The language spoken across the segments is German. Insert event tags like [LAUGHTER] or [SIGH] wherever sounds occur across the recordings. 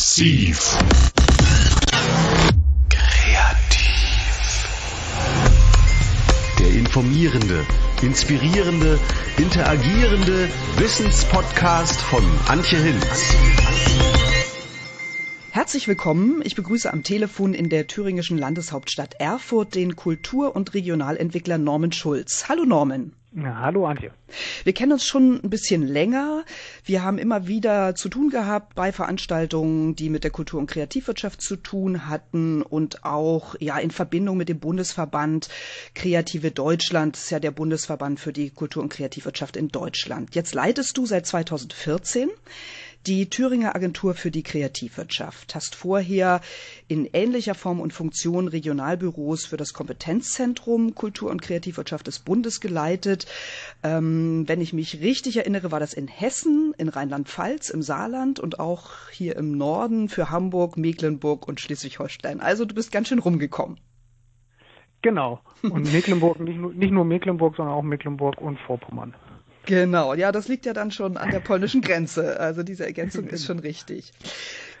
Massiv. Kreativ. Der informierende, inspirierende, interagierende Wissenspodcast von Antje Hinz. Herzlich willkommen. Ich begrüße am Telefon in der thüringischen Landeshauptstadt Erfurt den Kultur- und Regionalentwickler Norman Schulz. Hallo Norman. Ja, hallo Antje. Wir kennen uns schon ein bisschen länger. Wir haben immer wieder zu tun gehabt bei Veranstaltungen, die mit der Kultur- und Kreativwirtschaft zu tun hatten und auch ja in Verbindung mit dem Bundesverband Kreative Deutschland. Das ist ja der Bundesverband für die Kultur- und Kreativwirtschaft in Deutschland. Jetzt leitest du seit 2014 die Thüringer Agentur für die Kreativwirtschaft. Hast vorher in ähnlicher Form und Funktion Regionalbüros für das Kompetenzzentrum Kultur- und Kreativwirtschaft des Bundes geleitet. Ähm, wenn ich mich richtig erinnere, war das in Hessen, in Rheinland-Pfalz, im Saarland und auch hier im Norden für Hamburg, Mecklenburg und Schleswig-Holstein. Also du bist ganz schön rumgekommen. Genau. Und [LAUGHS] Mecklenburg, nicht nur, nicht nur Mecklenburg, sondern auch Mecklenburg und Vorpommern. Genau, ja, das liegt ja dann schon an der polnischen Grenze. Also diese Ergänzung ist schon richtig.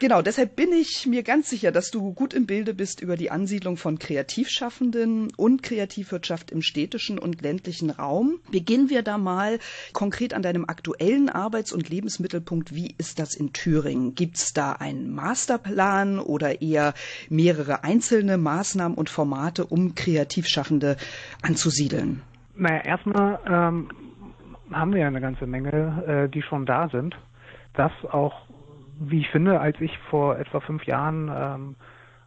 Genau, deshalb bin ich mir ganz sicher, dass du gut im Bilde bist über die Ansiedlung von Kreativschaffenden und Kreativwirtschaft im städtischen und ländlichen Raum. Beginnen wir da mal konkret an deinem aktuellen Arbeits- und Lebensmittelpunkt. Wie ist das in Thüringen? Gibt es da einen Masterplan oder eher mehrere einzelne Maßnahmen und Formate, um Kreativschaffende anzusiedeln? Naja, erstmal ähm, haben wir ja eine ganze Menge, äh, die schon da sind. Das auch, wie ich finde, als ich vor etwa fünf Jahren ähm,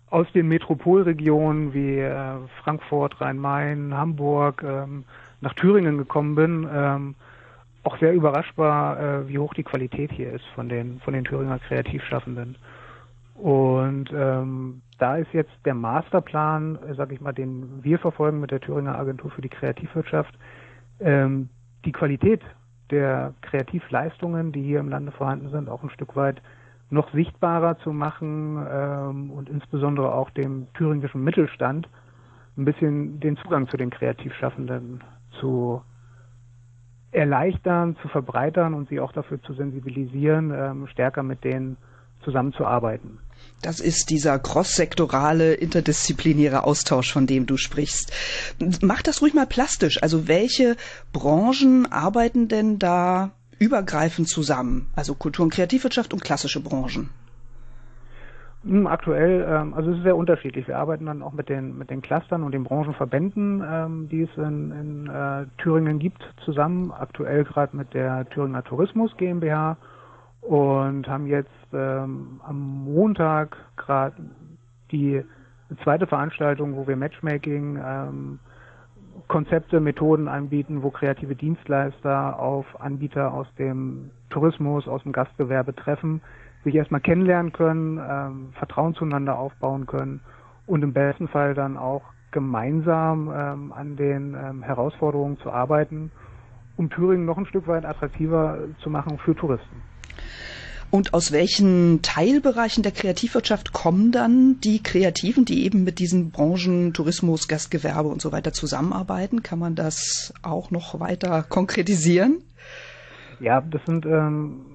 aus den Metropolregionen wie äh, Frankfurt, Rhein-Main, Hamburg ähm, nach Thüringen gekommen bin, ähm, auch sehr überrascht war, äh, wie hoch die Qualität hier ist von den von den Thüringer Kreativschaffenden. Und ähm, da ist jetzt der Masterplan, äh, sag ich mal, den wir verfolgen mit der Thüringer Agentur für die Kreativwirtschaft, ähm, die Qualität der Kreativleistungen, die hier im Lande vorhanden sind, auch ein Stück weit noch sichtbarer zu machen ähm, und insbesondere auch dem thüringischen Mittelstand ein bisschen den Zugang zu den Kreativschaffenden zu erleichtern, zu verbreitern und sie auch dafür zu sensibilisieren, ähm, stärker mit denen zusammenzuarbeiten. Das ist dieser crosssektorale, interdisziplinäre Austausch, von dem du sprichst. Mach das ruhig mal plastisch. Also welche Branchen arbeiten denn da übergreifend zusammen? Also Kultur- und Kreativwirtschaft und klassische Branchen. Hm, aktuell, ähm, also es ist sehr unterschiedlich. Wir arbeiten dann auch mit den mit den Clustern und den Branchenverbänden, ähm, die es in, in äh, Thüringen gibt, zusammen. Aktuell gerade mit der Thüringer Tourismus GmbH und haben jetzt ähm, am Montag gerade die zweite Veranstaltung, wo wir Matchmaking, ähm, Konzepte, Methoden anbieten, wo kreative Dienstleister auf Anbieter aus dem Tourismus, aus dem Gastgewerbe treffen, sich erstmal kennenlernen können, ähm, Vertrauen zueinander aufbauen können und im besten Fall dann auch gemeinsam ähm, an den ähm, Herausforderungen zu arbeiten, um Thüringen noch ein Stück weit attraktiver zu machen für Touristen. Und aus welchen Teilbereichen der Kreativwirtschaft kommen dann die Kreativen, die eben mit diesen Branchen Tourismus, Gastgewerbe und so weiter zusammenarbeiten? Kann man das auch noch weiter konkretisieren? Ja, das sind ähm,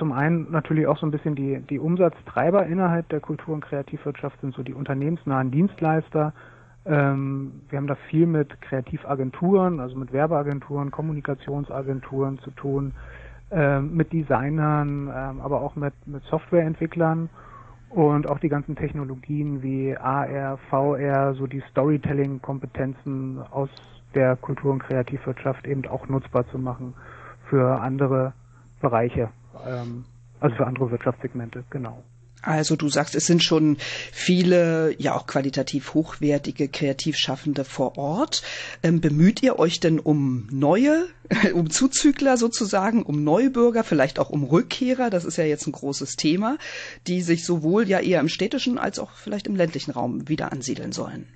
zum einen natürlich auch so ein bisschen die, die Umsatztreiber innerhalb der Kultur- und Kreativwirtschaft sind so die unternehmensnahen Dienstleister. Ähm, wir haben da viel mit Kreativagenturen, also mit Werbeagenturen, Kommunikationsagenturen zu tun ähm, mit Designern, ähm, aber auch mit, mit Softwareentwicklern und auch die ganzen Technologien wie AR, VR, so die Storytelling-Kompetenzen aus der Kultur- und Kreativwirtschaft eben auch nutzbar zu machen für andere Bereiche, ähm, also für andere Wirtschaftssegmente, genau. Also du sagst, es sind schon viele, ja auch qualitativ hochwertige Kreativschaffende vor Ort. Ähm, bemüht ihr euch denn um neue, [LAUGHS] um Zuzügler sozusagen, um Neubürger, vielleicht auch um Rückkehrer? Das ist ja jetzt ein großes Thema, die sich sowohl ja eher im städtischen als auch vielleicht im ländlichen Raum wieder ansiedeln sollen.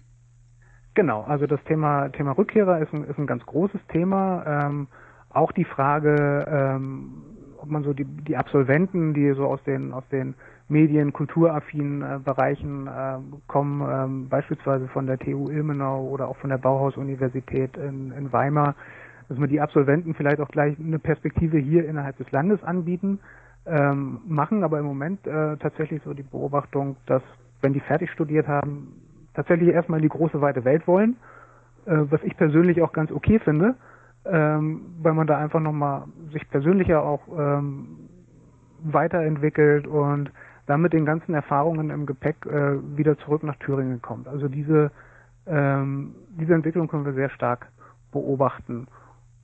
Genau, also das Thema, Thema Rückkehrer ist ein, ist ein ganz großes Thema. Ähm, auch die Frage, ähm, ob man so die, die Absolventen, die so aus den, aus den Medien-, kulturaffinen äh, Bereichen äh, kommen, ähm, beispielsweise von der TU Ilmenau oder auch von der Bauhaus-Universität in, in Weimar, dass wir die Absolventen vielleicht auch gleich eine Perspektive hier innerhalb des Landes anbieten. ähm, machen aber im Moment äh, tatsächlich so die Beobachtung, dass wenn die fertig studiert haben, tatsächlich erstmal in die große weite Welt wollen, äh, was ich persönlich auch ganz okay finde, ähm, weil man da einfach nochmal sich persönlicher auch ähm, weiterentwickelt und dann mit den ganzen Erfahrungen im Gepäck äh, wieder zurück nach Thüringen kommt. Also diese, ähm, diese Entwicklung können wir sehr stark beobachten.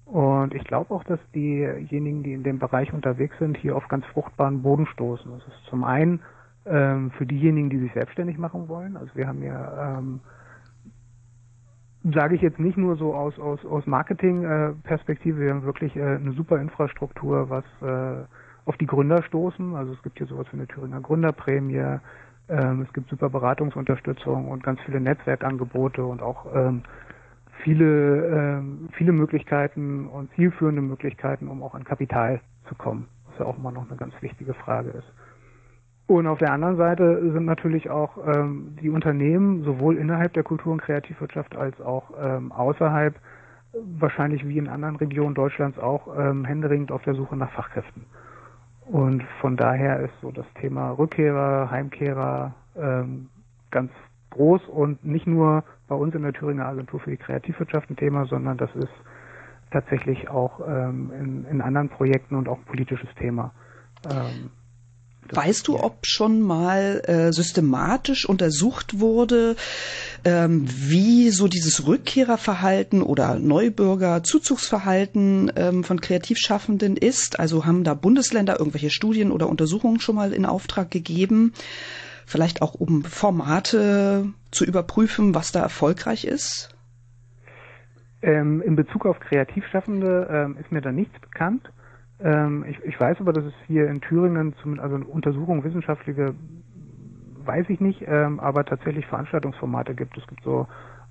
Und ich glaube auch, dass diejenigen, die in dem Bereich unterwegs sind, hier auf ganz fruchtbaren Boden stoßen. Das ist zum einen ähm, für diejenigen, die sich selbstständig machen wollen. Also wir haben ja, ähm, sage ich jetzt nicht nur so aus, aus, aus Marketing-Perspektive, wir haben wirklich äh, eine super Infrastruktur, was äh, auf die Gründer stoßen. Also es gibt hier sowas wie eine Thüringer Gründerprämie, ähm, es gibt super Beratungsunterstützung und ganz viele Netzwerkangebote und auch ähm, viele, ähm, viele Möglichkeiten und zielführende Möglichkeiten, um auch an Kapital zu kommen, was ja auch immer noch eine ganz wichtige Frage ist. Und auf der anderen Seite sind natürlich auch ähm, die Unternehmen sowohl innerhalb der Kultur- und Kreativwirtschaft als auch ähm, außerhalb wahrscheinlich wie in anderen Regionen Deutschlands auch ähm, händeringend auf der Suche nach Fachkräften. Und von daher ist so das Thema Rückkehrer, Heimkehrer ähm, ganz groß und nicht nur bei uns in der Thüringer Agentur für die Kreativwirtschaft ein Thema, sondern das ist tatsächlich auch ähm, in, in anderen Projekten und auch ein politisches Thema. Ähm, Weißt du, ob schon mal äh, systematisch untersucht wurde, ähm, wie so dieses Rückkehrerverhalten oder Neubürger Zuzugsverhalten ähm, von Kreativschaffenden ist? Also haben da Bundesländer irgendwelche Studien oder Untersuchungen schon mal in Auftrag gegeben? Vielleicht auch um Formate zu überprüfen, was da erfolgreich ist? Ähm, in Bezug auf Kreativschaffende ähm, ist mir da nichts bekannt. Ähm, ich, ich, weiß aber, dass es hier in Thüringen, zum, also Untersuchungen wissenschaftliche, weiß ich nicht, ähm, aber tatsächlich Veranstaltungsformate gibt. Es gibt so,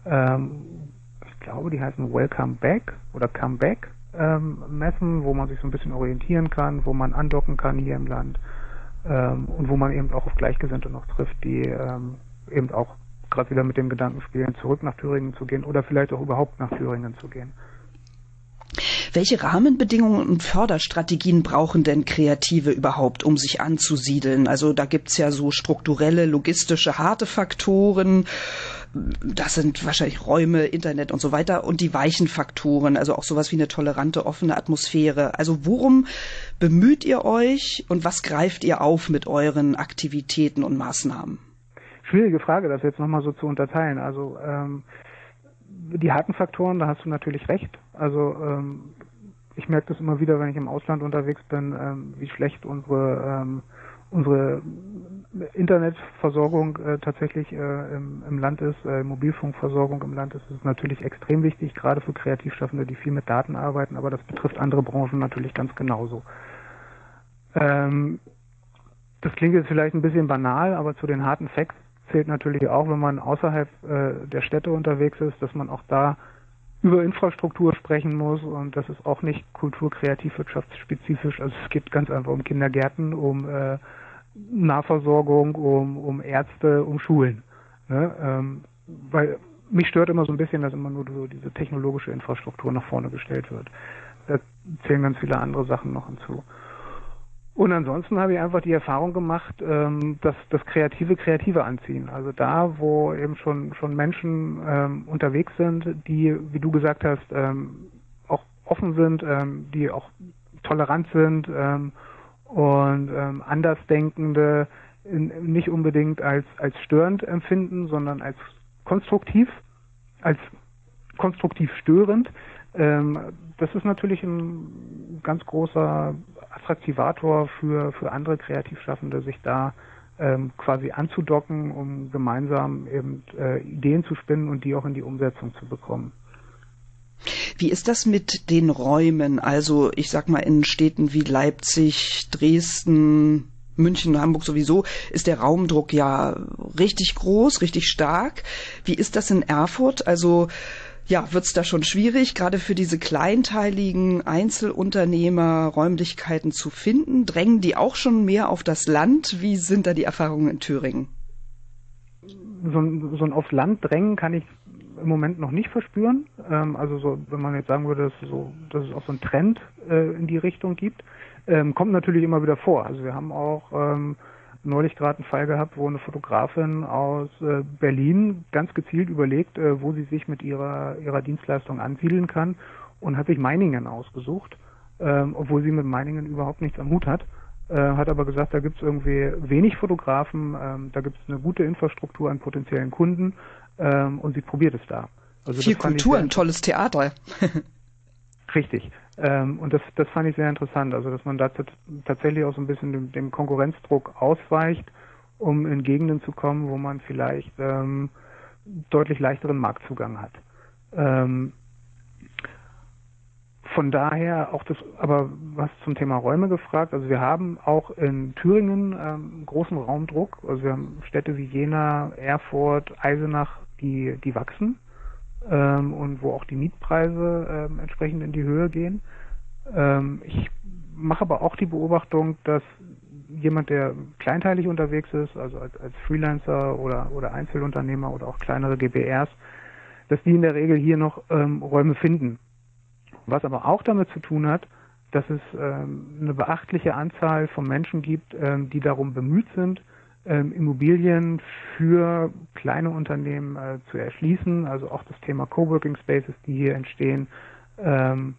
ähm, ich glaube, die heißen Welcome Back oder Come Back ähm, Messen, wo man sich so ein bisschen orientieren kann, wo man andocken kann hier im Land ähm, und wo man eben auch auf Gleichgesinnte noch trifft, die eben auch gerade wieder mit dem Gedanken spielen, zurück nach Thüringen zu gehen oder vielleicht auch überhaupt nach Thüringen zu gehen. Welche Rahmenbedingungen und Förderstrategien brauchen denn Kreative überhaupt, um sich anzusiedeln? Also da gibt's ja so strukturelle, logistische, harte Faktoren. Das sind wahrscheinlich Räume, Internet und so weiter und die weichen Faktoren, also auch sowas wie eine tolerante, offene Atmosphäre. Also worum bemüht ihr euch und was greift ihr auf mit euren Aktivitäten und Maßnahmen? Schwierige Frage, das jetzt nochmal so zu unterteilen. Also ähm, die harten Faktoren, da hast du natürlich recht. Also ähm, ich merke das immer wieder, wenn ich im Ausland unterwegs bin, ähm, wie schlecht unsere ähm, unsere Internetversorgung äh, tatsächlich äh, im, im, Land ist, äh, Mobilfunkversorgung im Land ist, ist natürlich extrem wichtig, gerade für Kreativschaffende, die viel mit Daten arbeiten, aber das betrifft andere Branchen natürlich ganz genauso. Ähm, das klingt jetzt vielleicht ein bisschen banal, aber zu den harten Facts zählt natürlich auch, wenn man außerhalb äh, der Städte unterwegs ist, dass man auch da über Infrastruktur sprechen muss und das ist auch nicht kulturkreativwirtschaftsspezifisch. Also es geht ganz einfach um Kindergärten, um äh, Nahversorgung, um, um Ärzte, um Schulen. Ne? Ähm, weil mich stört immer so ein bisschen, dass immer nur so diese technologische Infrastruktur nach vorne gestellt wird. Da zählen ganz viele andere Sachen noch hinzu. Und ansonsten habe ich einfach die Erfahrung gemacht, ähm, dass das Kreative Kreative anziehen. Also da, wo eben schon schon Menschen ähm, unterwegs sind, die, wie du gesagt hast, ähm, auch offen sind, die auch tolerant sind und Andersdenkende nicht unbedingt als als störend empfinden, sondern als konstruktiv, als konstruktiv störend. Ähm, das ist natürlich ein ganz großer Attraktivator für, für andere Kreativschaffende, sich da ähm, quasi anzudocken, um gemeinsam eben äh, Ideen zu spinnen und die auch in die Umsetzung zu bekommen. Wie ist das mit den Räumen? Also ich sag mal in Städten wie Leipzig, Dresden, München, Hamburg sowieso ist der Raumdruck ja richtig groß, richtig stark. Wie ist das in Erfurt? Also ja, wird es da schon schwierig, gerade für diese kleinteiligen Einzelunternehmer Räumlichkeiten zu finden? Drängen die auch schon mehr auf das Land? Wie sind da die Erfahrungen in Thüringen? So ein, so ein aufs Land drängen kann ich im Moment noch nicht verspüren. Ähm, also so, wenn man jetzt sagen würde, dass, so, dass es auch so einen Trend äh, in die Richtung gibt. Ähm, kommt natürlich immer wieder vor. Also wir haben auch ähm, neulich gerade einen Fall gehabt, wo eine Fotografin aus äh, Berlin ganz gezielt überlegt, äh, wo sie sich mit ihrer, ihrer Dienstleistung ansiedeln kann und hat sich Meiningen ausgesucht, ähm, obwohl sie mit Meiningen überhaupt nichts am Hut hat. Äh, hat aber gesagt, da gibt es irgendwie wenig Fotografen, ähm, da gibt es eine gute Infrastruktur an potenziellen Kunden ähm, und sie probiert es da. Also Viel Kultur, ein tolles Theater. Richtig. Ähm, und das, das fand ich sehr interessant, also dass man da tatsächlich auch so ein bisschen dem, dem, Konkurrenzdruck ausweicht, um in Gegenden zu kommen, wo man vielleicht ähm, deutlich leichteren Marktzugang hat. Ähm, von daher auch das, aber was zum Thema Räume gefragt, also wir haben auch in Thüringen ähm, großen Raumdruck, also wir haben Städte wie Jena, Erfurt, Eisenach, die, die wachsen ähm, und wo auch die Mietpreise ähm, entsprechend in die Höhe gehen. Ähm, ich mache aber auch die Beobachtung, dass jemand, der kleinteilig unterwegs ist, also als, als Freelancer oder, oder Einzelunternehmer oder auch kleinere GBRs, dass die in der Regel hier noch ähm, Räume finden. Was aber auch damit zu tun hat, dass es ähm, eine beachtliche Anzahl von Menschen gibt, ähm, die darum bemüht sind, ähm, Immobilien für kleine Unternehmen äh, zu erschließen. Also auch das Thema Coworking Spaces, die hier entstehen, ähm,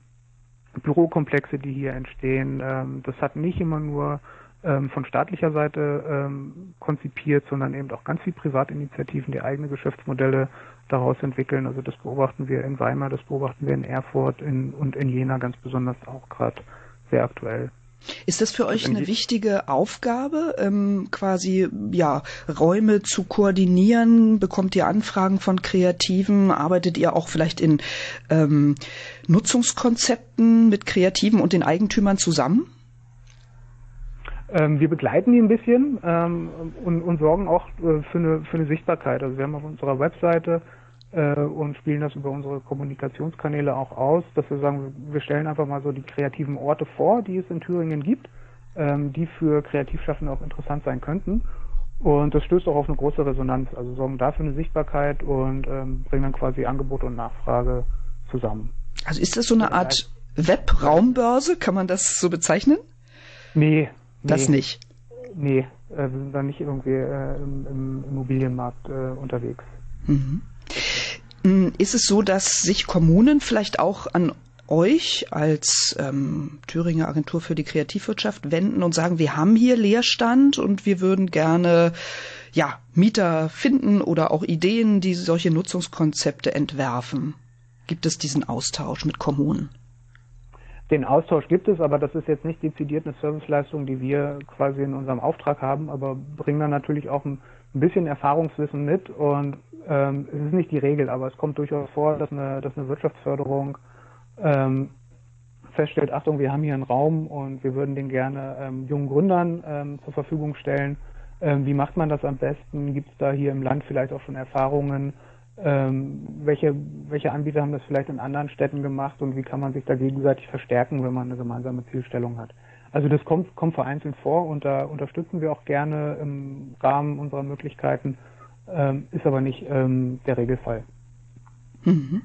Bürokomplexe, die hier entstehen. Ähm, das hat nicht immer nur ähm, von staatlicher Seite ähm, konzipiert, sondern eben auch ganz viele Privatinitiativen, die eigene Geschäftsmodelle daraus entwickeln. Also das beobachten wir in Weimar, das beobachten wir in Erfurt in, und in Jena ganz besonders auch gerade sehr aktuell. Ist das für euch eine wichtige Aufgabe, ähm, quasi ja Räume zu koordinieren? Bekommt ihr Anfragen von Kreativen? Arbeitet ihr auch vielleicht in ähm, Nutzungskonzepten mit Kreativen und den Eigentümern zusammen? Ähm, wir begleiten die ein bisschen ähm, und, und, sorgen auch äh, für, eine, für eine Sichtbarkeit. Also wir haben auf unserer Webseite äh, und spielen das über unsere Kommunikationskanäle auch aus, dass wir sagen, wir stellen einfach mal so die kreativen Orte vor, die es in Thüringen gibt, ähm, die für Kreativschaffende auch interessant sein könnten. Und das stößt auch auf eine große Resonanz. Also sorgen dafür eine Sichtbarkeit und ähm, bringen dann quasi Angebot und Nachfrage zusammen. Also ist das so eine Art Webraumbörse? Kann man das so bezeichnen? Nee. Das nicht? Nee, äh, wir sind da nicht irgendwie äh, im, im, Immobilienmarkt äh, unterwegs. Mhm. Hm, ist es so, dass sich Kommunen vielleicht auch an euch als ähm, Thüringer Agentur für die Kreativwirtschaft wenden und sagen, wir haben hier Leerstand und wir würden gerne ja, Mieter finden oder auch Ideen, die solche Nutzungskonzepte entwerfen? Gibt es diesen Austausch mit Kommunen? Den Austausch gibt es, aber das ist jetzt nicht dezidiert eine Serviceleistung, die wir quasi in unserem Auftrag haben, aber bringen dann natürlich auch ein, ein bisschen Erfahrungswissen mit und ähm, es ist nicht die Regel, aber es kommt durchaus vor, dass eine, dass eine Wirtschaftsförderung ähm, feststellt, Achtung, wir haben hier einen Raum und wir würden den gerne ähm, jungen Gründern ähm, zur Verfügung stellen. Ähm, wie macht man das am besten? Gibt es da hier im Land vielleicht auch schon Erfahrungen? Ähm, welche, welche Anbieter haben das vielleicht in anderen Städten gemacht und wie kann man sich da gegenseitig verstärken, wenn man eine gemeinsame Zielstellung hat? Also das kommt, kommt vereinzelt vor und da unterstützen wir auch gerne im Rahmen unserer Möglichkeiten, ähm, ist aber nicht ähm, der Regelfall. Mhm.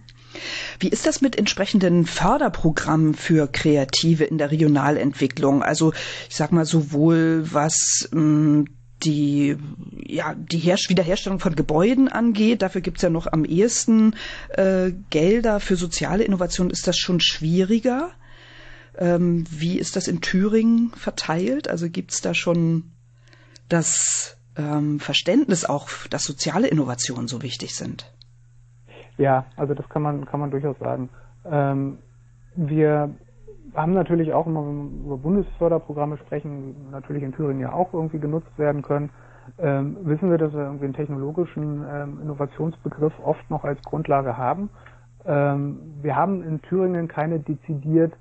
Wie ist das mit entsprechenden Förderprogrammen für Kreative in der Regionalentwicklung? Also ich sag mal sowohl was ähm, die, ja, die Herst Wiederherstellung von Gebäuden angeht, dafür gibt es ja noch am ehesten äh, Gelder. Für soziale Innovation ist das schon schwieriger. Ähm, wie ist das in Thüringen verteilt? Also gibt es da schon das ähm, Verständnis auch, dass soziale Innovationen so wichtig sind? Ja, also das kann man, kann man durchaus sagen. Ähm, wir haben natürlich auch, immer, wenn wir über Bundesförderprogramme sprechen, natürlich in Thüringen ja auch irgendwie genutzt werden können. Ähm, wissen wir, dass wir irgendwie einen technologischen ähm, Innovationsbegriff oft noch als Grundlage haben. Ähm, wir haben in Thüringen keine dezidiert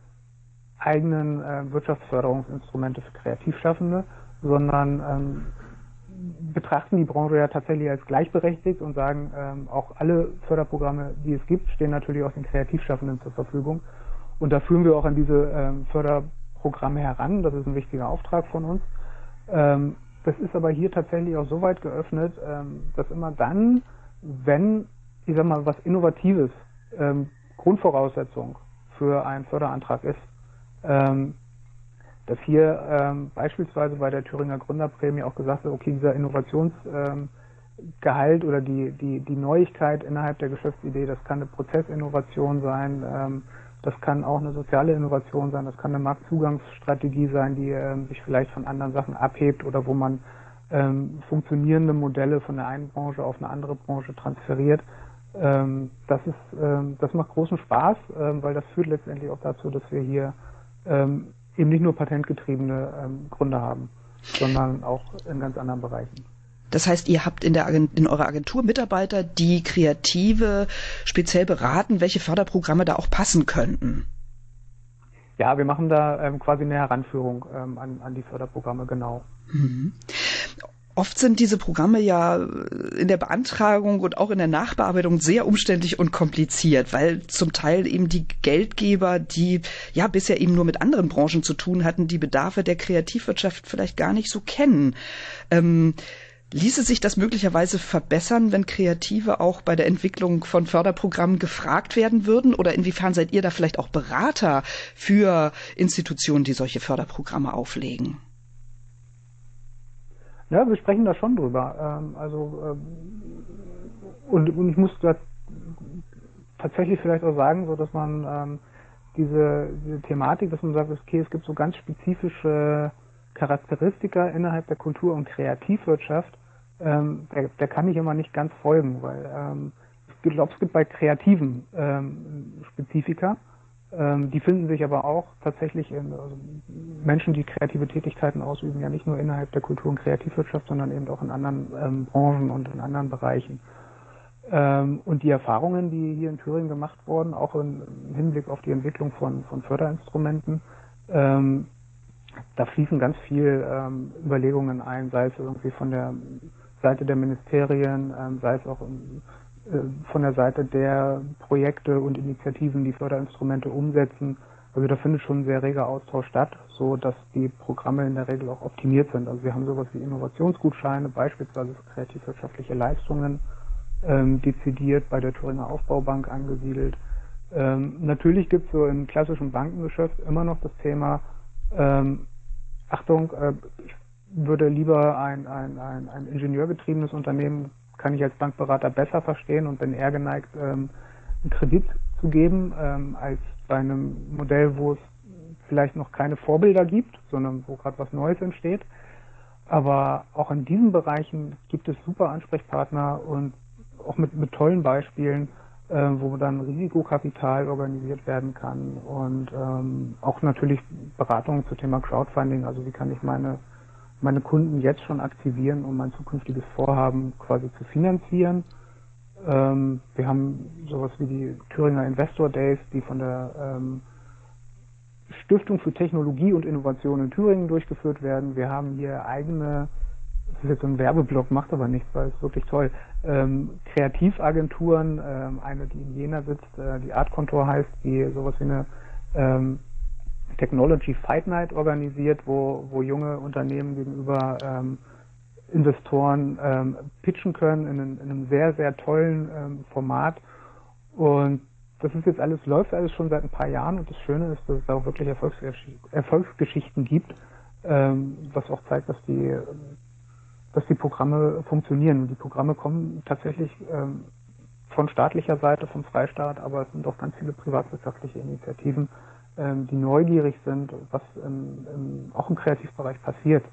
eigenen äh, Wirtschaftsförderungsinstrumente für Kreativschaffende, sondern ähm, betrachten die Branche ja tatsächlich als gleichberechtigt und sagen, ähm, auch alle Förderprogramme, die es gibt, stehen natürlich auch den Kreativschaffenden zur Verfügung. Und da führen wir auch an diese ähm, Förderprogramme heran. Das ist ein wichtiger Auftrag von uns. Ähm, das ist aber hier tatsächlich auch so weit geöffnet, ähm, dass immer dann, wenn, ich sag mal, was Innovatives ähm, Grundvoraussetzung für einen Förderantrag ist, dass hier ähm, beispielsweise bei der Thüringer Gründerprämie auch gesagt wird, okay, dieser Innovationsgehalt ähm, oder die, die, die Neuigkeit innerhalb der Geschäftsidee, das kann eine Prozessinnovation sein, ähm, das kann auch eine soziale Innovation sein, das kann eine Marktzugangsstrategie sein, die ähm, sich vielleicht von anderen Sachen abhebt oder wo man ähm, funktionierende Modelle von der einen Branche auf eine andere Branche transferiert. Ähm, das ist, ähm, das macht großen Spaß, ähm, weil das führt letztendlich auch dazu, dass wir hier ähm, eben nicht nur patentgetriebene ähm, Gründe haben, sondern auch in ganz anderen Bereichen. Das heißt, ihr habt in, der Agent, in eurer Agentur Mitarbeiter, die Kreative speziell beraten, welche Förderprogramme da auch passen könnten. Ja, wir machen da ähm, quasi eine Heranführung ähm, an, an die Förderprogramme, genau. Mhm. Oft sind diese Programme ja in der Beantragung und auch in der Nachbearbeitung sehr umständlich und kompliziert, weil zum Teil eben die Geldgeber, die ja bisher eben nur mit anderen Branchen zu tun hatten, die Bedarfe der Kreativwirtschaft vielleicht gar nicht so kennen. Ähm, Ließe sich das möglicherweise verbessern, wenn Kreative auch bei der Entwicklung von Förderprogrammen gefragt werden würden? Oder inwiefern seid ihr da vielleicht auch Berater für Institutionen, die solche Förderprogramme auflegen? Ja, wir sprechen da schon drüber. Ähm, also ähm, und, und ich muss da tatsächlich vielleicht auch sagen, so dass man ähm, diese, diese Thematik, dass man sagt, okay, es gibt so ganz spezifische Charakteristika innerhalb der Kultur- und Kreativwirtschaft, ähm, der, der kann ich immer nicht ganz folgen, weil ähm, ich glaube, es gibt bei Kreativen ähm, Spezifika, ähm, die finden sich aber auch tatsächlich in also Menschen, die kreative Tätigkeiten ausüben, ja nicht nur innerhalb der Kultur- und Kreativwirtschaft, sondern eben auch in anderen ähm, Branchen und in anderen Bereichen. Ähm, und die Erfahrungen, die hier in Thüringen gemacht wurden, auch im Hinblick auf die Entwicklung von, von Förderinstrumenten, ähm, da fließen ganz viel ähm, Überlegungen ein, sei es irgendwie von der Seite der Ministerien, ähm, sei es auch im von der Seite der Projekte und Initiativen, die Förderinstrumente umsetzen. Also da findet schon ein sehr reger Austausch statt, so dass die Programme in der Regel auch optimiert sind. Also wir haben sowas wie Innovationsgutscheine, beispielsweise für kreativwirtschaftliche Leistungen, ähm, dezidiert bei der Thüringer Aufbaubank angesiedelt. Ähm, natürlich gibt es so im klassischen Bankengeschäft immer noch das Thema, ähm, Achtung, äh, ich würde lieber ein, ein, ein, ein ingenieurgetriebenes Unternehmen kann ich als Bankberater besser verstehen und bin eher geneigt, ähm, einen Kredit zu geben, ähm, als bei einem Modell, wo es vielleicht noch keine Vorbilder gibt, sondern wo gerade was Neues entsteht. Aber auch in diesen Bereichen gibt es super Ansprechpartner und auch mit, mit tollen Beispielen, äh, wo dann Risikokapital organisiert werden kann und ähm, auch natürlich Beratungen zum Thema Crowdfunding, also wie kann ich meine meine Kunden jetzt schon aktivieren, um mein zukünftiges Vorhaben quasi zu finanzieren. Ähm, wir haben sowas wie die Thüringer Investor Days, die von der ähm, Stiftung für Technologie und Innovation in Thüringen durchgeführt werden. Wir haben hier eigene, das ist jetzt ein Werbeblock, macht aber nichts, weil es wirklich toll, ähm, Kreativagenturen, ähm, eine, die in Jena sitzt, äh, die Art Contour heißt, die sowas wie eine ähm, Technology Fight Night organisiert, wo, wo junge Unternehmen gegenüber ähm, Investoren ähm, pitchen können in, in, einem sehr, sehr tollen ähm, Format. Und das ist jetzt alles, läuft alles schon seit ein paar Jahren und das Schöne ist, dass es auch wirklich Erfolgsgesch Erfolgsgeschichten gibt, ähm, was auch zeigt, dass die, dass die Programme funktionieren. Und die Programme kommen tatsächlich ähm, von staatlicher Seite, vom Freistaat, aber es sind auch ganz viele privatwirtschaftliche Initiativen, die neugierig sind, was auch im Kreativbereich passiert.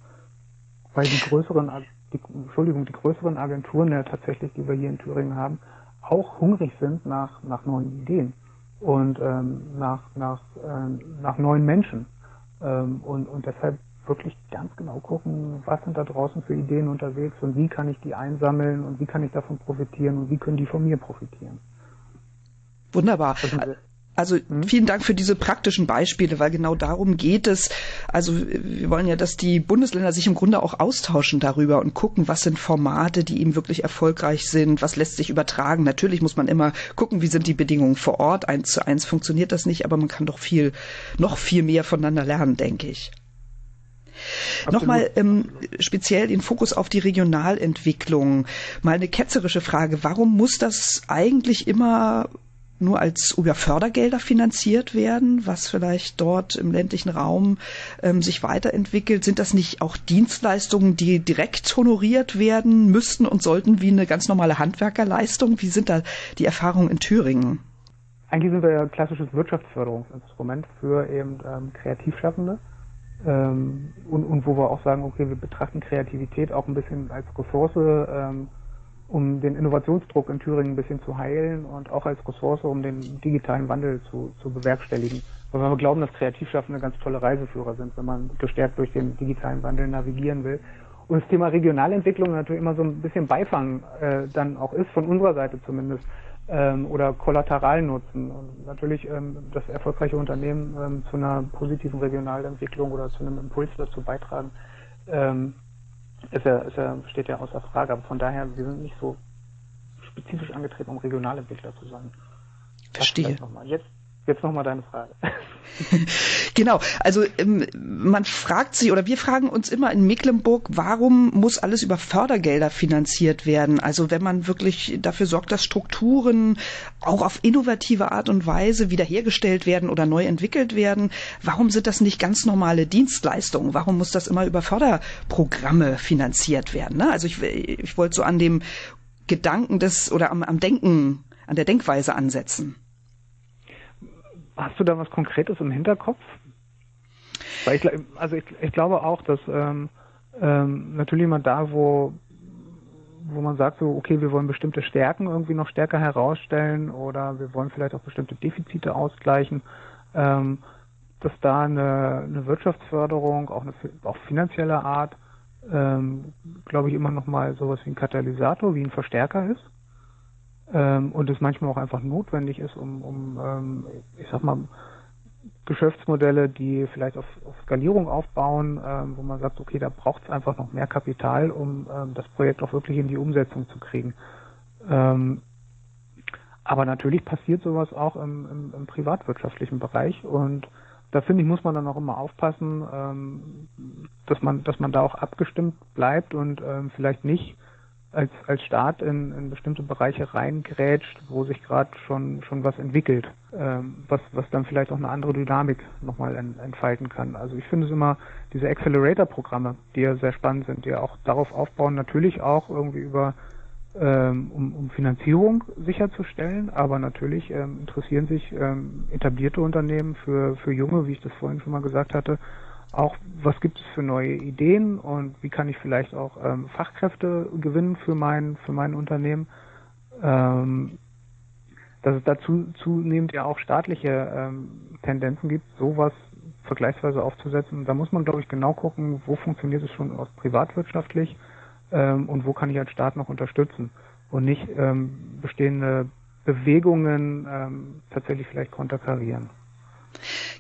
Weil die größeren, die, Entschuldigung, die größeren Agenturen ja tatsächlich, die wir hier in Thüringen haben, auch hungrig sind nach, nach neuen Ideen und ähm, nach, nach, äh, nach neuen Menschen. Ähm, und, und deshalb wirklich ganz genau gucken, was sind da draußen für Ideen unterwegs und wie kann ich die einsammeln und wie kann ich davon profitieren und wie können die von mir profitieren. Wunderbar. Also mhm. vielen Dank für diese praktischen Beispiele, weil genau darum geht es. Also wir wollen ja, dass die Bundesländer sich im Grunde auch austauschen darüber und gucken, was sind Formate, die eben wirklich erfolgreich sind, was lässt sich übertragen. Natürlich muss man immer gucken, wie sind die Bedingungen vor Ort. Eins zu eins funktioniert das nicht, aber man kann doch viel, noch viel mehr voneinander lernen, denke ich. Nochmal ähm, speziell den Fokus auf die Regionalentwicklung. Mal eine ketzerische Frage. Warum muss das eigentlich immer nur als über Fördergelder finanziert werden, was vielleicht dort im ländlichen Raum ähm, sich weiterentwickelt? Sind das nicht auch Dienstleistungen, die direkt honoriert werden müssten und sollten wie eine ganz normale Handwerkerleistung? Wie sind da die Erfahrungen in Thüringen? Eigentlich sind wir ja ein klassisches Wirtschaftsförderungsinstrument für eben ähm, Kreativschaffende. Ähm, und, und wo wir auch sagen, okay, wir betrachten Kreativität auch ein bisschen als Ressource, ähm, um den Innovationsdruck in Thüringen ein bisschen zu heilen und auch als Ressource, um den digitalen Wandel zu, zu bewerkstelligen. Weil wir glauben, dass Kreativschaffende ganz tolle Reiseführer sind, wenn man gestärkt durch den digitalen Wandel navigieren will. Und das Thema Regionalentwicklung natürlich immer so ein bisschen Beifang äh, dann auch ist, von unserer Seite zumindest ähm, oder Kollateralnutzen. Und natürlich ähm, das erfolgreiche Unternehmen ähm, zu einer positiven Regionalentwicklung oder zu einem Impuls dazu beitragen, ähm, ist ja, ist ja, steht ja außer Frage. Aber von daher, wir sind nicht so spezifisch angetreten, um Regionalentwickler zu sein. Verstehe. Jetzt Jetzt nochmal deine Frage. [LAUGHS] genau, also ähm, man fragt sich oder wir fragen uns immer in Mecklenburg, warum muss alles über Fördergelder finanziert werden? Also wenn man wirklich dafür sorgt, dass Strukturen auch auf innovative Art und Weise wiederhergestellt werden oder neu entwickelt werden, warum sind das nicht ganz normale Dienstleistungen? Warum muss das immer über Förderprogramme finanziert werden? Ne? Also ich, ich wollte so an dem Gedanken des oder am, am Denken, an der Denkweise ansetzen. Hast du da was Konkretes im Hinterkopf? Weil ich, also ich, ich glaube auch, dass ähm, ähm, natürlich mal da, wo wo man sagt so, okay, wir wollen bestimmte Stärken irgendwie noch stärker herausstellen oder wir wollen vielleicht auch bestimmte Defizite ausgleichen, ähm, dass da eine, eine Wirtschaftsförderung, auch eine auch finanzielle Art, ähm, glaube ich, immer noch mal sowas wie ein Katalysator, wie ein Verstärker ist ähm, und es manchmal auch einfach notwendig ist, um, um ähm, ich sag mal, Geschäftsmodelle, die vielleicht auf, auf Skalierung aufbauen, ähm, wo man sagt, okay, da braucht es einfach noch mehr Kapital, um ähm, das Projekt auch wirklich in die Umsetzung zu kriegen. Ähm, aber natürlich passiert sowas auch im, im, im privatwirtschaftlichen Bereich und da finde ich, muss man dann auch immer aufpassen, ähm, dass man, dass man da auch abgestimmt bleibt und ähm, vielleicht nicht als, als Staat in, in bestimmte Bereiche reingrätscht, wo sich gerade schon, schon was entwickelt, ähm, was, was dann vielleicht auch eine andere Dynamik nochmal entfalten kann. Also ich finde es immer, diese Accelerator-Programme, die ja sehr spannend sind, die ja auch darauf aufbauen, natürlich auch irgendwie über ähm, um, um Finanzierung sicherzustellen, aber natürlich ähm, interessieren sich ähm, etablierte Unternehmen für, für junge, wie ich das vorhin schon mal gesagt hatte, auch was gibt es für neue Ideen und wie kann ich vielleicht auch ähm, Fachkräfte gewinnen für mein für mein Unternehmen. Ähm, dass es dazu zunehmend ja auch staatliche ähm, Tendenzen gibt, sowas vergleichsweise aufzusetzen. Da muss man, glaube ich, genau gucken, wo funktioniert es schon aus privatwirtschaftlich ähm, und wo kann ich als Staat noch unterstützen und nicht ähm, bestehende Bewegungen ähm, tatsächlich vielleicht konterkarieren.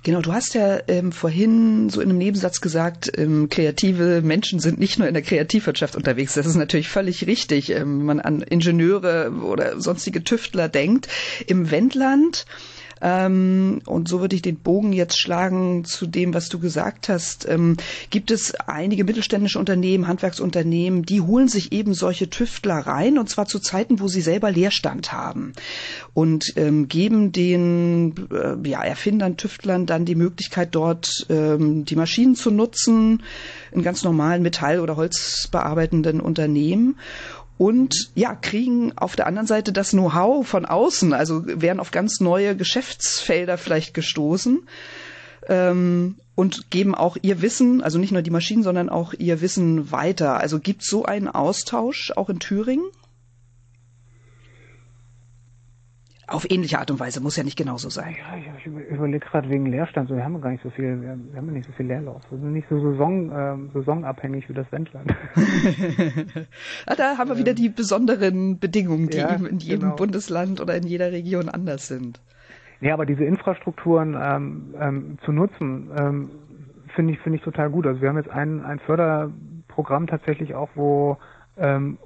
Genau, du hast ja ähm, vorhin so in einem Nebensatz gesagt, ähm, kreative Menschen sind nicht nur in der Kreativwirtschaft unterwegs. Das ist natürlich völlig richtig, ähm, wenn man an Ingenieure oder sonstige Tüftler denkt. Im Wendland ähm, und so würde ich den Bogen jetzt schlagen zu dem, was du gesagt hast. Ähm, gibt es einige mittelständische Unternehmen, Handwerksunternehmen, die holen sich eben solche Tüftler rein und zwar zu Zeiten, wo sie selber Leerstand haben und ähm, geben den äh, ja, Erfindern, Tüftlern dann die Möglichkeit, dort ähm, die Maschinen zu nutzen in ganz normalen Metall- oder Holzbearbeitenden Unternehmen und ja, kriegen auf der anderen Seite das Know-how von außen, also werden auf ganz neue Geschäftsfelder vielleicht gestoßen ähm, und geben auch ihr Wissen, also nicht nur die Maschinen, sondern auch ihr Wissen weiter. Also gibt es so einen Austausch auch in Thüringen? Auf ähnliche Art und Weise, muss ja nicht genauso sein. Ja, ich, ich überlege gerade wegen Leerstand, so, wir haben gar nicht so viel, wir haben nicht so viel Leerlauf. Wir sind nicht so Saison, ähm, saisonabhängig wie das Wendland. [LAUGHS] ah, da haben wir wieder die besonderen Bedingungen, die ja, eben in jedem genau. Bundesland oder in jeder Region anders sind. Ja, aber diese Infrastrukturen ähm, ähm, zu nutzen, ähm, finde ich, finde ich total gut. Also wir haben jetzt ein, ein Förderprogramm tatsächlich auch, wo ähm,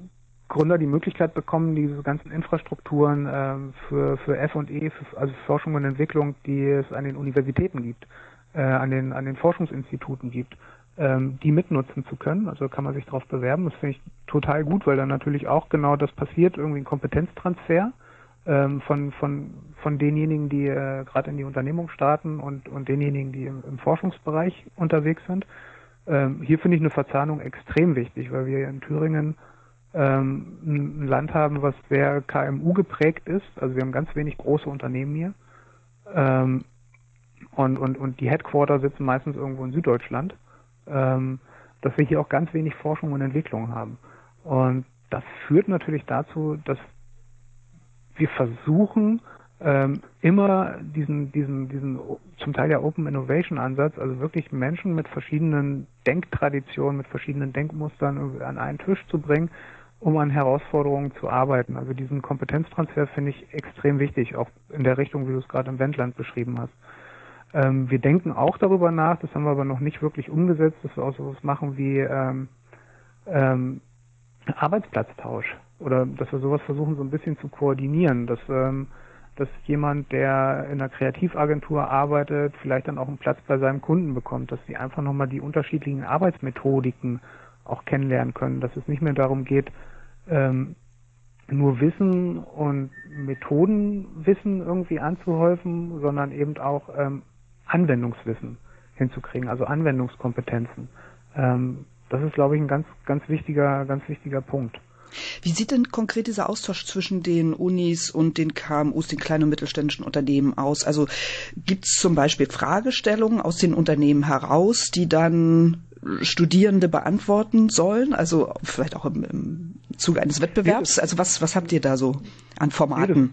Gründer die Möglichkeit bekommen, diese ganzen Infrastrukturen ähm, für, für F&E, also Forschung und Entwicklung, die es an den Universitäten gibt, äh, an, den, an den Forschungsinstituten gibt, ähm, die mitnutzen zu können. Also kann man sich darauf bewerben. Das finde ich total gut, weil dann natürlich auch genau das passiert, irgendwie ein Kompetenztransfer ähm, von, von, von denjenigen, die äh, gerade in die Unternehmung starten und, und denjenigen, die im, im Forschungsbereich unterwegs sind. Ähm, hier finde ich eine Verzahnung extrem wichtig, weil wir in Thüringen ähm, ein Land haben, was sehr KMU geprägt ist. Also wir haben ganz wenig große Unternehmen hier. Ähm, und, und, und die Headquarter sitzen meistens irgendwo in Süddeutschland. Ähm, dass wir hier auch ganz wenig Forschung und Entwicklung haben. Und das führt natürlich dazu, dass wir versuchen, ähm, immer diesen, diesen, diesen zum Teil ja Open Innovation Ansatz, also wirklich Menschen mit verschiedenen Denktraditionen, mit verschiedenen Denkmustern an einen Tisch zu bringen, um an Herausforderungen zu arbeiten. Also diesen Kompetenztransfer finde ich extrem wichtig, auch in der Richtung, wie du es gerade im Wendland beschrieben hast. Ähm, wir denken auch darüber nach, das haben wir aber noch nicht wirklich umgesetzt, dass wir auch sowas machen wie ähm, ähm, Arbeitsplatztausch oder dass wir sowas versuchen so ein bisschen zu koordinieren, dass ähm, dass jemand, der in einer Kreativagentur arbeitet, vielleicht dann auch einen Platz bei seinem Kunden bekommt, dass sie einfach nochmal die unterschiedlichen Arbeitsmethodiken auch kennenlernen können, dass es nicht mehr darum geht, ähm, nur Wissen und Methodenwissen irgendwie anzuhäufen, sondern eben auch ähm, Anwendungswissen hinzukriegen, also Anwendungskompetenzen. Ähm, das ist, glaube ich, ein ganz, ganz wichtiger, ganz wichtiger Punkt. Wie sieht denn konkret dieser Austausch zwischen den Unis und den KMUs, den kleinen und mittelständischen Unternehmen aus? Also gibt es zum Beispiel Fragestellungen aus den Unternehmen heraus, die dann Studierende beantworten sollen? Also vielleicht auch im, im Zuge eines Wettbewerbs? Also was, was habt ihr da so an Formaten?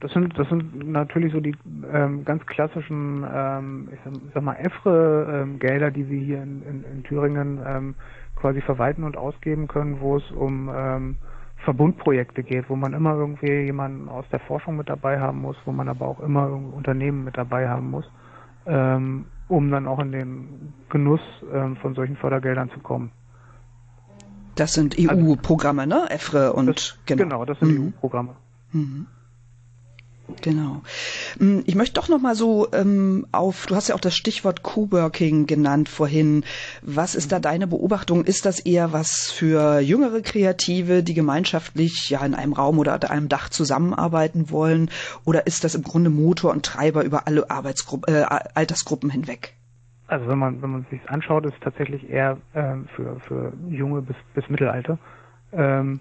Das sind, das sind natürlich so die ähm, ganz klassischen, ähm, ich, sag, ich sag mal, EFRE-Gelder, ähm, die wir hier in, in, in Thüringen ähm, quasi verwalten und ausgeben können, wo es um ähm, Verbundprojekte geht, wo man immer irgendwie jemanden aus der Forschung mit dabei haben muss, wo man aber auch immer Unternehmen mit dabei haben muss, ähm, um dann auch in den Genuss ähm, von solchen Fördergeldern zu kommen. Das sind EU-Programme, ne? EFRE und das, genau. Genau, das sind mhm. EU-Programme. Mhm. Genau. Mm, ich möchte doch noch mal so ähm, auf, du hast ja auch das Stichwort Co-working genannt vorhin. Was ist da deine Beobachtung? Ist das eher was für jüngere Kreative, die gemeinschaftlich ja in einem Raum oder unter einem Dach zusammenarbeiten wollen? Oder ist das im Grunde Motor und Treiber über alle Arbeitsgruppen, äh, Altersgruppen hinweg? Also wenn man wenn man sich anschaut, ist es tatsächlich eher ähm, für für junge bis bis Mittelalter. Ähm,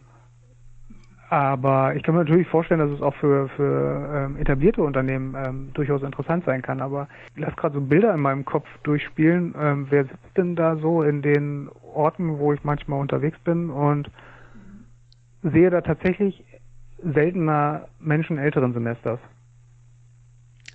aber ich kann mir natürlich vorstellen, dass es auch für, für ähm, etablierte Unternehmen ähm, durchaus interessant sein kann. Aber ich lasse gerade so Bilder in meinem Kopf durchspielen. Ähm, wer sitzt denn da so in den Orten, wo ich manchmal unterwegs bin und sehe da tatsächlich seltener Menschen älteren Semesters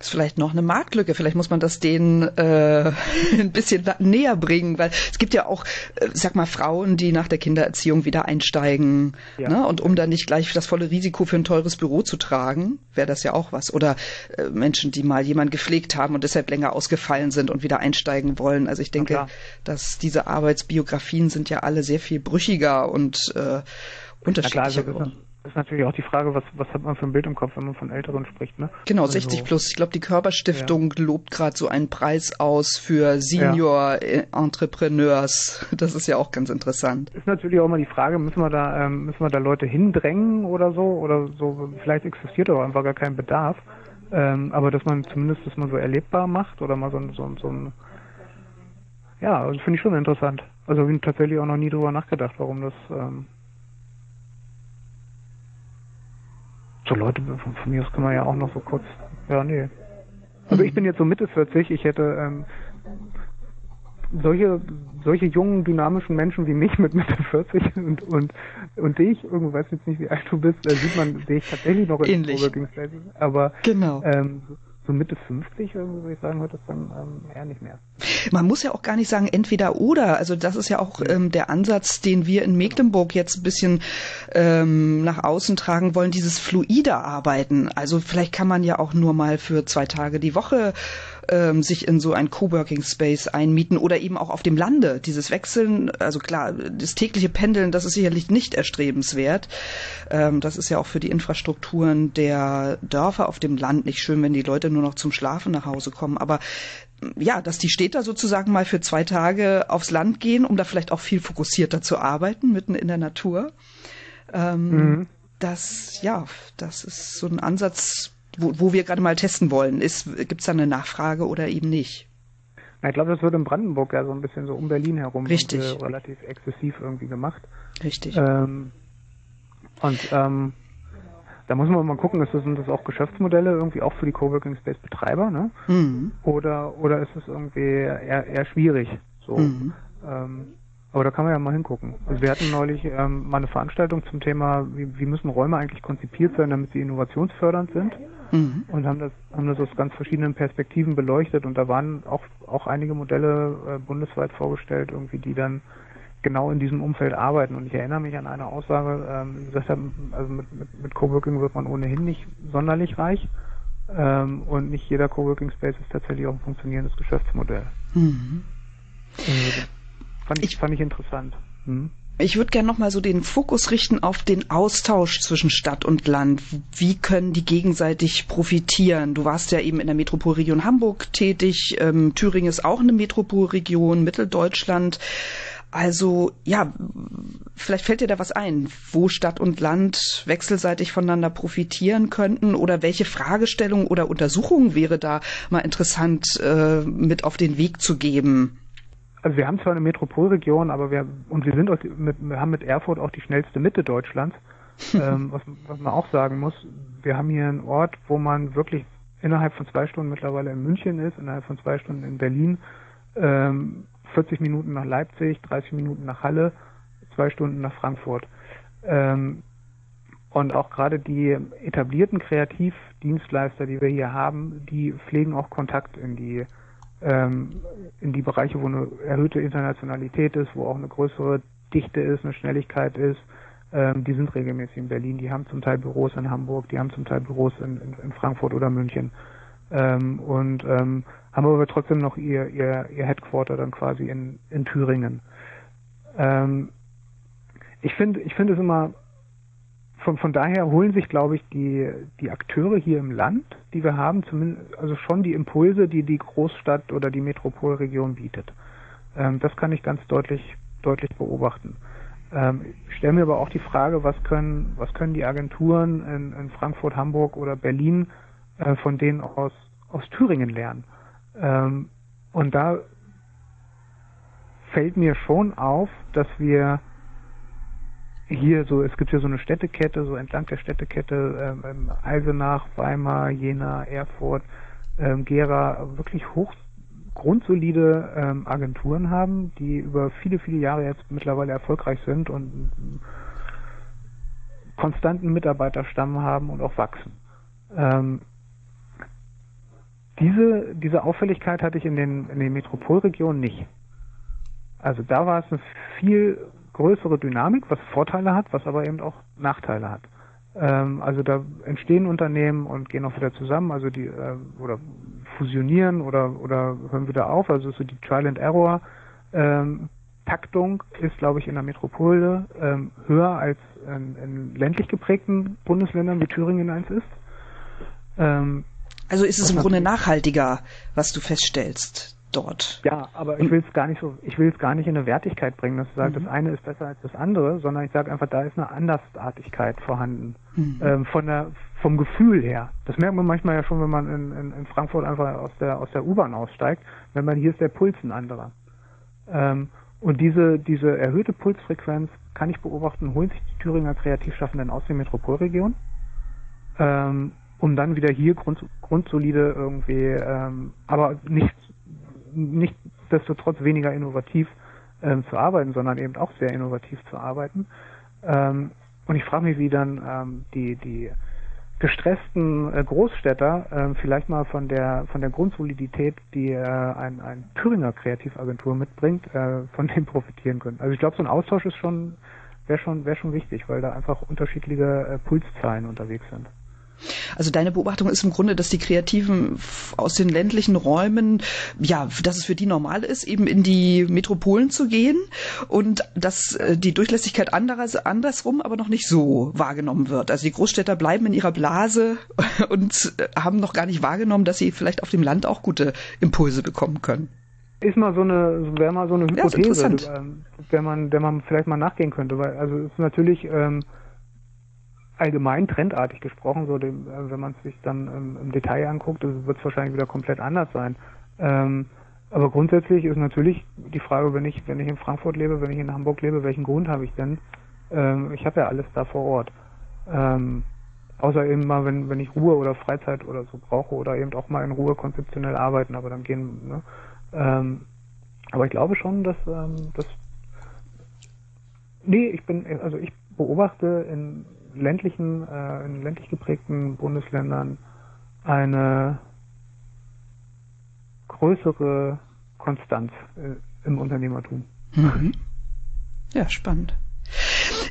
ist vielleicht noch eine Marktlücke. Vielleicht muss man das denen äh, [LAUGHS] ein bisschen näher bringen, weil es gibt ja auch, äh, sag mal, Frauen, die nach der Kindererziehung wieder einsteigen. Ja. Ne? Und um dann nicht gleich das volle Risiko für ein teures Büro zu tragen, wäre das ja auch was. Oder äh, Menschen, die mal jemanden gepflegt haben und deshalb länger ausgefallen sind und wieder einsteigen wollen. Also ich denke, dass diese Arbeitsbiografien sind ja alle sehr viel brüchiger und äh, unterschiedlicher geworden. Ist natürlich auch die Frage, was, was hat man für ein Bild im Kopf, wenn man von Älteren spricht, ne? Genau, also, 60 plus. Ich glaube, die Körperstiftung ja. lobt gerade so einen Preis aus für Senior ja. Entrepreneurs. [LAUGHS] Das ist ja auch ganz interessant. Ist natürlich auch immer die Frage, müssen wir da, ähm, müssen wir da Leute hindrängen oder so? Oder so, vielleicht existiert aber einfach gar kein Bedarf. Ähm, aber dass man zumindest das mal so erlebbar macht oder mal so, so, so ein, ja, das finde ich schon interessant. Also habe ich tatsächlich auch noch nie drüber nachgedacht, warum das, ähm, so Leute, von mir aus kann man ja auch noch so kurz, ja, nee. Also ich bin jetzt so Mitte 40, ich hätte ähm, solche solche jungen, dynamischen Menschen wie mich mit Mitte 40 und und und dich, irgendwo weiß jetzt nicht, wie alt du bist, da sieht man, sehe ich tatsächlich noch in Coworking Spaces, aber genau. ähm, so Mitte 50 irgendwie würde ich sagen, wird das dann ähm, eher nicht mehr. Man muss ja auch gar nicht sagen entweder oder. Also das ist ja auch ähm, der Ansatz, den wir in Mecklenburg jetzt ein bisschen ähm, nach außen tragen wollen, dieses fluide Arbeiten. Also vielleicht kann man ja auch nur mal für zwei Tage die Woche ähm, sich in so ein Coworking Space einmieten oder eben auch auf dem Lande. Dieses Wechseln, also klar, das tägliche Pendeln, das ist sicherlich nicht erstrebenswert. Ähm, das ist ja auch für die Infrastrukturen der Dörfer auf dem Land nicht schön, wenn die Leute nur noch zum Schlafen nach Hause kommen. Aber ja, dass die Städter sozusagen mal für zwei Tage aufs Land gehen, um da vielleicht auch viel fokussierter zu arbeiten, mitten in der Natur. Ähm, mhm das, ja, das ist so ein Ansatz, wo, wo wir gerade mal testen wollen. Gibt es da eine Nachfrage oder eben nicht? Na, ich glaube, das wird in Brandenburg ja so ein bisschen so um Berlin herum Richtig. Und, äh, relativ exzessiv irgendwie gemacht. Richtig. Ähm, und ähm, da muss man mal gucken, ist das, sind das auch Geschäftsmodelle irgendwie auch für die Coworking Space Betreiber, ne? Mhm. Oder oder ist es irgendwie eher, eher schwierig? So. Mhm. Ähm, aber da kann man ja mal hingucken. Also wir hatten neulich ähm, mal eine Veranstaltung zum Thema, wie, wie müssen Räume eigentlich konzipiert sein, damit sie innovationsfördernd sind. Mhm. Und haben das, haben das aus ganz verschiedenen Perspektiven beleuchtet und da waren auch, auch einige Modelle äh, bundesweit vorgestellt, irgendwie, die dann genau in diesem Umfeld arbeiten. Und ich erinnere mich an eine Aussage, ähm, die gesagt haben, also mit, mit, mit Coworking wird man ohnehin nicht sonderlich reich. Ähm, und nicht jeder Coworking Space ist tatsächlich auch ein funktionierendes Geschäftsmodell. Mhm. Also, fand, ich, fand ich interessant. Hm? Ich würde gerne nochmal so den Fokus richten auf den Austausch zwischen Stadt und Land. Wie können die gegenseitig profitieren? Du warst ja eben in der Metropolregion Hamburg tätig. Ähm, Thüringen ist auch eine Metropolregion, Mitteldeutschland. Also ja, vielleicht fällt dir da was ein, wo Stadt und Land wechselseitig voneinander profitieren könnten oder welche Fragestellungen oder Untersuchungen wäre da mal interessant äh, mit auf den Weg zu geben? Also wir haben zwar eine Metropolregion, aber wir und wir sind auch mit, wir haben mit Erfurt auch die schnellste Mitte Deutschlands. [LAUGHS] ähm, was, was man auch sagen muss, wir haben hier einen Ort, wo man wirklich innerhalb von zwei Stunden mittlerweile in München ist, innerhalb von zwei Stunden in Berlin, ähm, 40 Minuten nach Leipzig, 30 Minuten nach Halle, zwei Stunden nach Frankfurt. Ähm, und auch gerade die etablierten Kreativdienstleister, die wir hier haben, die pflegen auch Kontakt in die ähm, in die Bereiche, wo eine erhöhte Internationalität ist, wo auch eine größere Dichte ist, eine Schnelligkeit ist. Ähm, die sind regelmäßig in Berlin. Die haben zum Teil Büros in Hamburg, die haben zum Teil Büros in, in, in Frankfurt oder München. Ähm, und ähm, haben aber trotzdem noch ihr, ihr, ihr Headquarter dann quasi in, in Thüringen. Ähm, ich finde ich finde es immer von, von daher holen sich, glaube ich, die, die Akteure hier im Land, die wir haben, zumindest, also schon die Impulse, die die Großstadt oder die Metropolregion bietet. Ähm, das kann ich ganz deutlich, deutlich beobachten. Ähm, ich stelle mir aber auch die Frage, was können, was können die Agenturen in, in Frankfurt, Hamburg oder Berlin äh, von denen aus, aus Thüringen lernen? Ähm, und da fällt mir schon auf, dass wir hier so, es gibt ja so eine Städtekette, so entlang der Städtekette, ähm, Eisenach, Weimar, Jena, Erfurt, ähm, Gera, wirklich hoch grundsolide ähm, Agenturen haben, die über viele, viele Jahre jetzt mittlerweile erfolgreich sind und konstanten Mitarbeiterstamm haben und auch wachsen. Ähm, diese, diese Auffälligkeit hatte ich in den, in den Metropolregionen nicht. Also da war es eine viel größere Dynamik, was Vorteile hat, was aber eben auch Nachteile hat. Ähm, also da entstehen Unternehmen und gehen auch wieder zusammen, also die äh, oder fusionieren oder oder hören wieder auf. Also so die Trial and Error ähm, Taktung ist, glaube ich, in der Metropole ähm, höher als in, in, ländlich geprägten Bundesländern wie Thüringen eins ist. Ähm, also ist es im Grunde nachhaltiger, was du feststellst dort. Ja, aber ich will es gar nicht so, ich will es gar nicht in eine Wertigkeit bringen, dass du sagst, mhm. das eine ist besser als das andere, sondern ich sage einfach, da ist eine Andersartigkeit vorhanden. Mhm. Ähm, von der, vom Gefühl her. Das merkt man manchmal ja schon, wenn man in, in, in Frankfurt einfach aus der, aus der U-Bahn aussteigt. Wenn man hier ist der Puls ein anderer. Ähm, und diese, diese erhöhte Pulsfrequenz kann ich beobachten, holen sich die Thüringer Kreativschaffenden aus der Metropolregion, ähm, um dann wieder hier grund, grundsolide irgendwie, ähm, aber nicht nichtsdestotrotz weniger innovativ ähm, zu arbeiten, sondern eben auch sehr innovativ zu arbeiten. Ähm, und ich frage mich, wie dann ähm, die, die gestressten äh, Großstädter äh, vielleicht mal von der von der Grundsolidität, die äh, ein, ein Thüringer Kreativagentur mitbringt, äh, von dem profitieren können. Also ich glaube, so ein Austausch ist schon wäre schon wäre schon wichtig, weil da einfach unterschiedliche äh, Pulszahlen unterwegs sind. Also deine Beobachtung ist im Grunde, dass die Kreativen aus den ländlichen Räumen, ja, dass es für die normal ist, eben in die Metropolen zu gehen und dass äh, die Durchlässigkeit anderes, andersrum aber noch nicht so wahrgenommen wird. Also die Großstädter bleiben in ihrer Blase [LAUGHS] und äh, haben noch gar nicht wahrgenommen, dass sie vielleicht auf dem Land auch gute Impulse bekommen können ist mal so eine, wäre mal so eine Hypothese, ja, der man, der man vielleicht mal nachgehen könnte, weil also es ist natürlich ähm, allgemein trendartig gesprochen, so dem, äh, wenn man es sich dann ähm, im Detail anguckt, wird es wahrscheinlich wieder komplett anders sein. Ähm, aber grundsätzlich ist natürlich die Frage, wenn ich, wenn ich in Frankfurt lebe, wenn ich in Hamburg lebe, welchen Grund habe ich denn? Ähm, ich habe ja alles da vor Ort. Ähm, außer eben mal, wenn, wenn ich Ruhe oder Freizeit oder so brauche oder eben auch mal in Ruhe konzeptionell arbeiten, aber dann gehen, ne? Ähm, aber ich glaube schon, dass, ähm, dass nee, ich bin, also ich beobachte in ländlichen, äh, in ländlich geprägten Bundesländern eine größere Konstanz äh, im Unternehmertum. Mhm. Ja, spannend.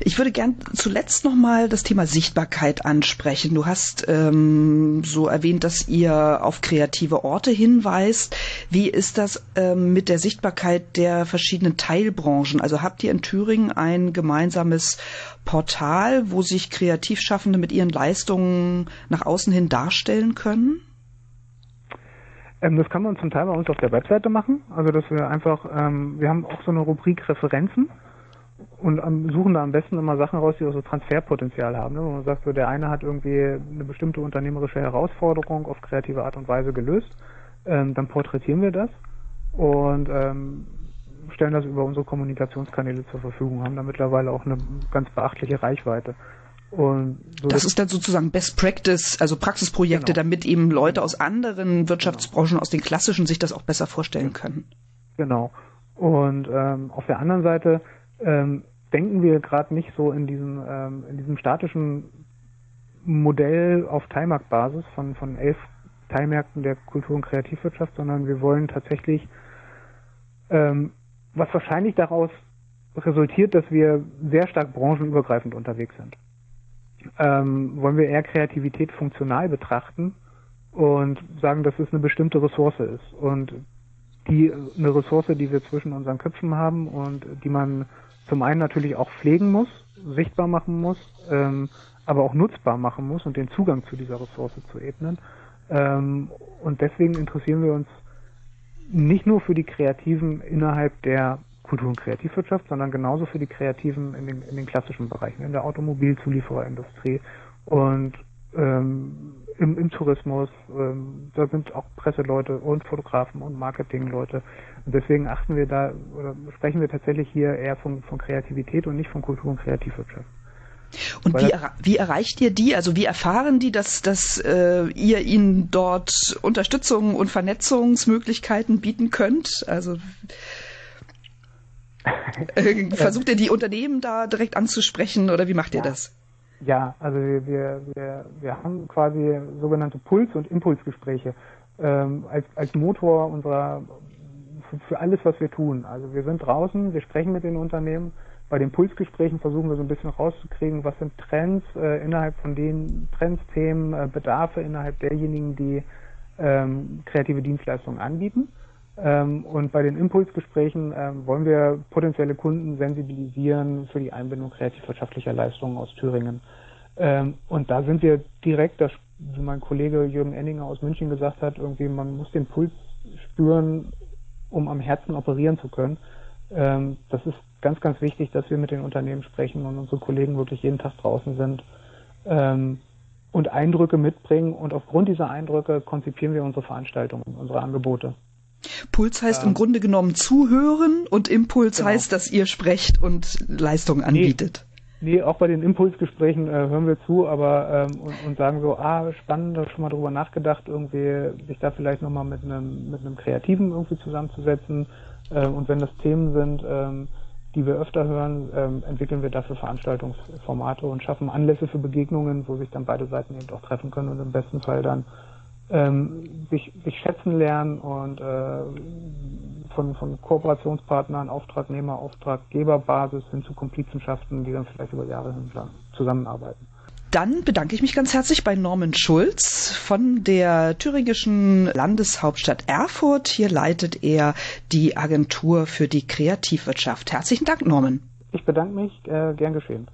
Ich würde gern zuletzt nochmal das Thema Sichtbarkeit ansprechen. Du hast ähm, so erwähnt, dass ihr auf kreative Orte hinweist. Wie ist das ähm, mit der Sichtbarkeit der verschiedenen Teilbranchen? Also habt ihr in Thüringen ein gemeinsames Portal, wo sich Kreativschaffende mit ihren Leistungen nach außen hin darstellen können? Ähm, das kann man zum Teil bei uns auf der Webseite machen. Also dass wir einfach, ähm, wir haben auch so eine Rubrik Referenzen und am, suchen da am besten immer Sachen raus, die auch so Transferpotenzial haben. Ne? Wo man sagt, so der eine hat irgendwie eine bestimmte unternehmerische Herausforderung auf kreative Art und Weise gelöst, ähm, dann porträtieren wir das und ähm, stellen das über unsere Kommunikationskanäle zur Verfügung, haben da mittlerweile auch eine ganz beachtliche Reichweite. Und so das ist dann sozusagen Best Practice, also Praxisprojekte, genau. damit eben Leute aus anderen Wirtschaftsbranchen, aus den klassischen, sich das auch besser vorstellen können. Genau. Und ähm, auf der anderen Seite ähm, denken wir gerade nicht so in diesem, ähm, in diesem statischen Modell auf Teilmarktbasis von, von elf Teilmärkten der Kultur- und Kreativwirtschaft, sondern wir wollen tatsächlich, ähm, was wahrscheinlich daraus resultiert, dass wir sehr stark branchenübergreifend unterwegs sind. Ähm, wollen wir eher Kreativität funktional betrachten und sagen, dass es eine bestimmte Ressource ist und die eine Ressource, die wir zwischen unseren Köpfen haben und die man zum einen natürlich auch pflegen muss, sichtbar machen muss, ähm, aber auch nutzbar machen muss und den Zugang zu dieser Ressource zu ebnen. Ähm, und deswegen interessieren wir uns nicht nur für die Kreativen innerhalb der Kultur- und Kreativwirtschaft, sondern genauso für die Kreativen in den, in den klassischen Bereichen, in der Automobilzuliefererindustrie und ähm, im, im Tourismus. Ähm, da sind auch Presseleute und Fotografen und Marketingleute. Und deswegen achten wir da oder sprechen wir tatsächlich hier eher von, von Kreativität und nicht von Kultur- und Kreativwirtschaft. Und wie, wie, erreicht ihr die? Also wie erfahren die, dass, dass äh, ihr ihnen dort Unterstützung und Vernetzungsmöglichkeiten bieten könnt? Also [LAUGHS] äh, versucht ihr die Unternehmen da direkt anzusprechen oder wie macht ihr das? Ja, also wir, wir, wir haben quasi sogenannte Puls- und Impulsgespräche ähm, als, als Motor unserer für, alles, was wir tun. Also wir sind draußen, wir sprechen mit den Unternehmen. Bei den Pulsgesprächen versuchen wir so ein bisschen rauszukriegen, was sind Trends äh, innerhalb von den Trends, Themen, äh, Bedarfe innerhalb derjenigen, die ähm, kreative Dienstleistungen anbieten. Ähm, und bei den Impulsgesprächen ähm, wollen wir potenzielle Kunden sensibilisieren für die Einbindung kreativwirtschaftlicher Leistungen aus Thüringen. Ähm, und da sind wir direkt, das, wie mein Kollege Jürgen Enninger aus München gesagt hat, irgendwie man muss den Puls spüren, um am Herzen operieren zu können. das ist ganz, ganz wichtig, dass wir mit den Unternehmen sprechen und unsere Kollegen wirklich jeden Tag draußen sind und Eindrücke mitbringen. Und aufgrund dieser Eindrücke konzipieren wir unsere Veranstaltungen, unsere Angebote. Puls heißt ähm, im Grunde genommen zuhören und Impuls genau. heißt, dass ihr sprecht und Leistungen anbietet. Nee, auch bei den Impulsgesprächen äh, hören wir zu, aber ähm, und, und, sagen so, ah, spannend, da schon mal drüber nachgedacht, irgendwie sich da vielleicht nochmal mit einem mit einem Kreativen irgendwie zusammenzusetzen. Äh, und wenn das Themen sind, ähm, die wir öfter hören, ähm, entwickeln wir dafür Veranstaltungsformate und schaffen Anlässe für Begegnungen, wo sich dann beide Seiten eben auch treffen können und im besten Fall dann ähm, sich, sich schätzen lernen und äh, von, von Kooperationspartnern, Auftragnehmer, Auftraggeberbasis hin zu Komplizenschaften, die dann vielleicht über Jahre hinlang zusammenarbeiten. Dann bedanke ich mich ganz herzlich bei Norman Schulz von der thüringischen Landeshauptstadt Erfurt. Hier leitet er die Agentur für die Kreativwirtschaft. Herzlichen Dank, Norman. Ich bedanke mich, äh, gern geschehen.